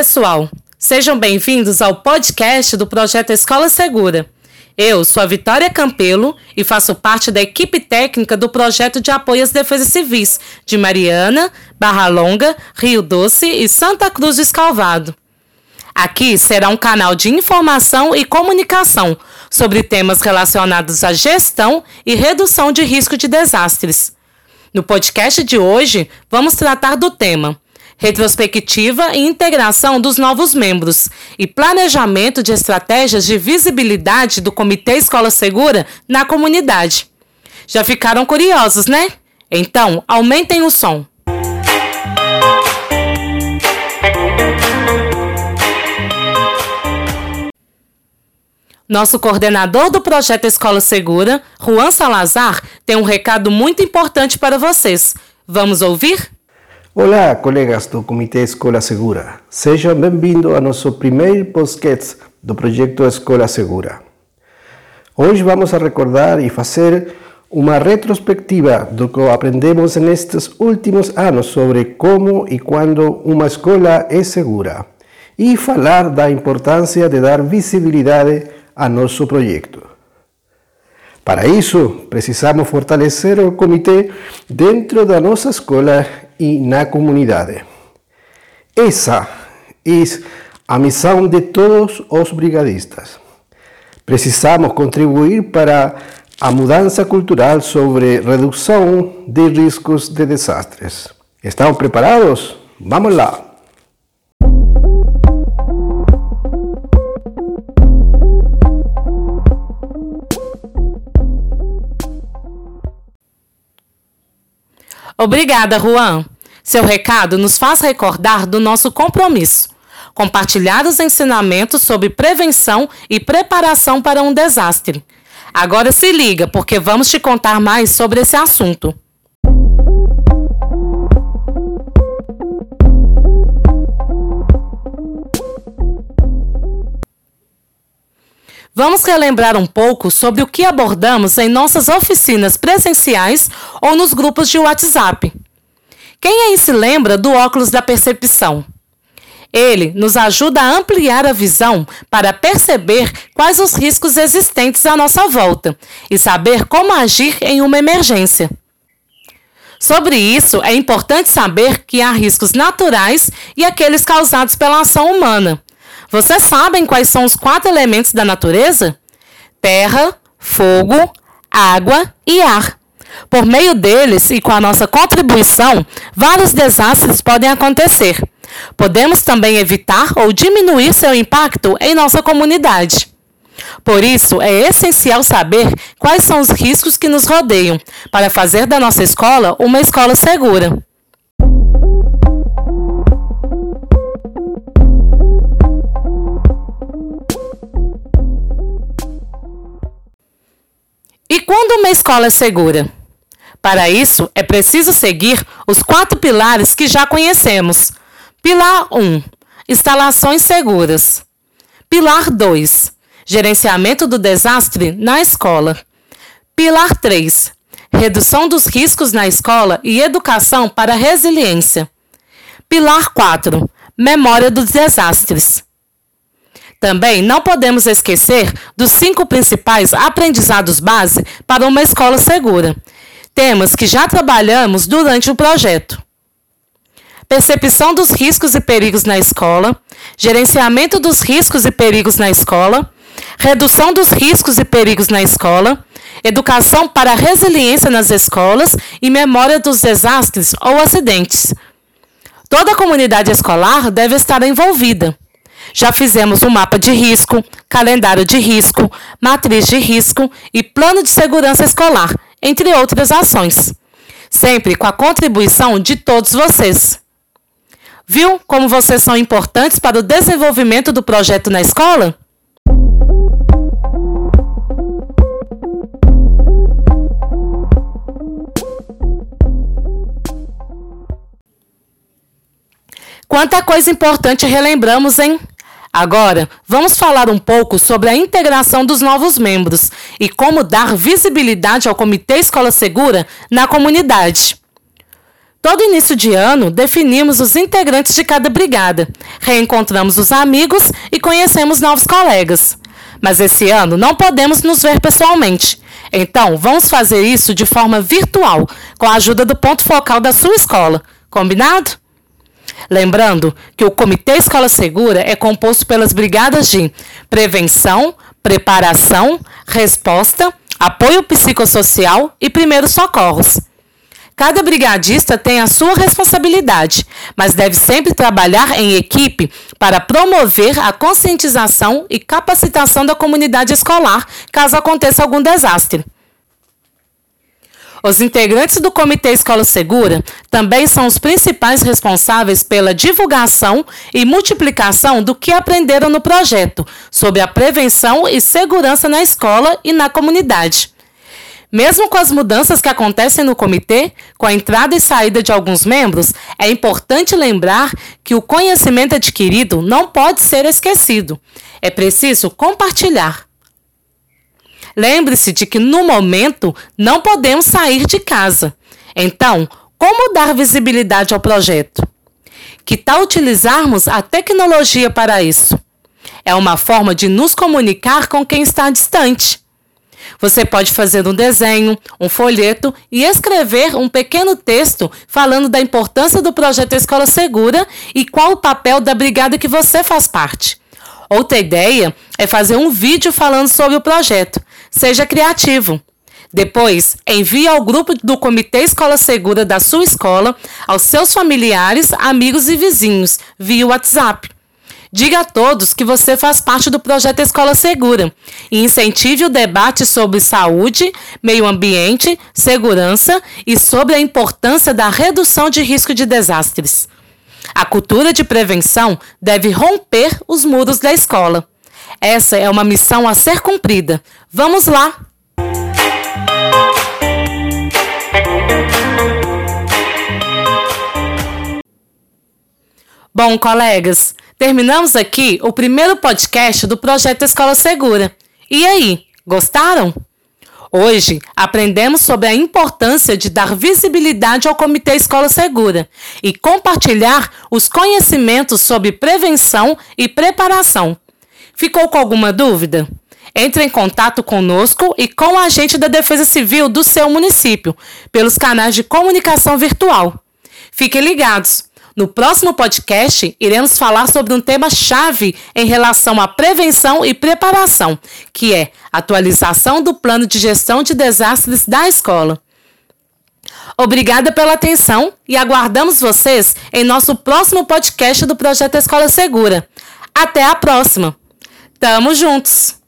pessoal! Sejam bem-vindos ao podcast do projeto Escola Segura. Eu sou a Vitória Campelo e faço parte da equipe técnica do projeto de apoio às defesas civis de Mariana, Barra Longa, Rio Doce e Santa Cruz do Escalvado. Aqui será um canal de informação e comunicação sobre temas relacionados à gestão e redução de risco de desastres. No podcast de hoje, vamos tratar do tema retrospectiva e integração dos novos membros e planejamento de estratégias de visibilidade do Comitê Escola Segura na comunidade. Já ficaram curiosos, né? Então, aumentem o som. Nosso coordenador do projeto Escola Segura, Juan Salazar, tem um recado muito importante para vocês. Vamos ouvir? Olá, colegas do Comitê Escola Segura. Sejam bem-vindos ao nosso primeiro podcast do projeto Escola Segura. Hoje vamos a recordar e fazer uma retrospectiva do que aprendemos nestes últimos anos sobre como e quando uma escola é segura e falar da importância de dar visibilidade a nosso projeto. Para isso, precisamos fortalecer o comitê dentro da nossa escola e na comunidade. Essa é a missão de todos os brigadistas. Precisamos contribuir para a mudança cultural sobre redução de riscos de desastres. Estão preparados? Vamos lá! Obrigada, Juan. Seu recado nos faz recordar do nosso compromisso. Compartilhar os ensinamentos sobre prevenção e preparação para um desastre. Agora se liga, porque vamos te contar mais sobre esse assunto. Vamos relembrar um pouco sobre o que abordamos em nossas oficinas presenciais ou nos grupos de WhatsApp. Quem aí se lembra do óculos da percepção? Ele nos ajuda a ampliar a visão para perceber quais os riscos existentes à nossa volta e saber como agir em uma emergência. Sobre isso, é importante saber que há riscos naturais e aqueles causados pela ação humana, vocês sabem quais são os quatro elementos da natureza? Terra, fogo, água e ar. Por meio deles e com a nossa contribuição, vários desastres podem acontecer. Podemos também evitar ou diminuir seu impacto em nossa comunidade. Por isso, é essencial saber quais são os riscos que nos rodeiam para fazer da nossa escola uma escola segura. E quando uma escola é segura? Para isso, é preciso seguir os quatro pilares que já conhecemos. Pilar 1: Instalações seguras. Pilar 2: Gerenciamento do desastre na escola. Pilar 3: Redução dos riscos na escola e educação para resiliência. Pilar 4: Memória dos desastres. Também não podemos esquecer dos cinco principais aprendizados base para uma escola segura, temas que já trabalhamos durante o projeto. Percepção dos riscos e perigos na escola, gerenciamento dos riscos e perigos na escola, redução dos riscos e perigos na escola, educação para a resiliência nas escolas e memória dos desastres ou acidentes. Toda a comunidade escolar deve estar envolvida. Já fizemos um mapa de risco, calendário de risco, matriz de risco e plano de segurança escolar, entre outras ações. Sempre com a contribuição de todos vocês. Viu como vocês são importantes para o desenvolvimento do projeto na escola? Quanta coisa importante relembramos, hein? Agora, vamos falar um pouco sobre a integração dos novos membros e como dar visibilidade ao Comitê Escola Segura na comunidade. Todo início de ano, definimos os integrantes de cada brigada, reencontramos os amigos e conhecemos novos colegas. Mas esse ano não podemos nos ver pessoalmente. Então, vamos fazer isso de forma virtual, com a ajuda do ponto focal da sua escola. Combinado? Lembrando que o Comitê Escola Segura é composto pelas brigadas de prevenção, preparação, resposta, apoio psicossocial e primeiros socorros. Cada brigadista tem a sua responsabilidade, mas deve sempre trabalhar em equipe para promover a conscientização e capacitação da comunidade escolar caso aconteça algum desastre. Os integrantes do Comitê Escola Segura também são os principais responsáveis pela divulgação e multiplicação do que aprenderam no projeto sobre a prevenção e segurança na escola e na comunidade. Mesmo com as mudanças que acontecem no comitê, com a entrada e saída de alguns membros, é importante lembrar que o conhecimento adquirido não pode ser esquecido. É preciso compartilhar. Lembre-se de que no momento não podemos sair de casa. Então, como dar visibilidade ao projeto? Que tal utilizarmos a tecnologia para isso? É uma forma de nos comunicar com quem está distante. Você pode fazer um desenho, um folheto e escrever um pequeno texto falando da importância do projeto Escola Segura e qual o papel da brigada que você faz parte. Outra ideia é fazer um vídeo falando sobre o projeto. Seja criativo. Depois, envie ao grupo do Comitê Escola Segura da sua escola, aos seus familiares, amigos e vizinhos, via WhatsApp. Diga a todos que você faz parte do projeto Escola Segura e incentive o debate sobre saúde, meio ambiente, segurança e sobre a importância da redução de risco de desastres. A cultura de prevenção deve romper os muros da escola. Essa é uma missão a ser cumprida. Vamos lá! Bom, colegas, Terminamos aqui o primeiro podcast do projeto Escola Segura. E aí, gostaram? Hoje aprendemos sobre a importância de dar visibilidade ao Comitê Escola Segura e compartilhar os conhecimentos sobre prevenção e preparação. Ficou com alguma dúvida? Entre em contato conosco e com o agente da Defesa Civil do seu município pelos canais de comunicação virtual. Fiquem ligados! No próximo podcast, iremos falar sobre um tema-chave em relação à prevenção e preparação, que é atualização do plano de gestão de desastres da escola. Obrigada pela atenção e aguardamos vocês em nosso próximo podcast do Projeto Escola Segura. Até a próxima! Tamo juntos!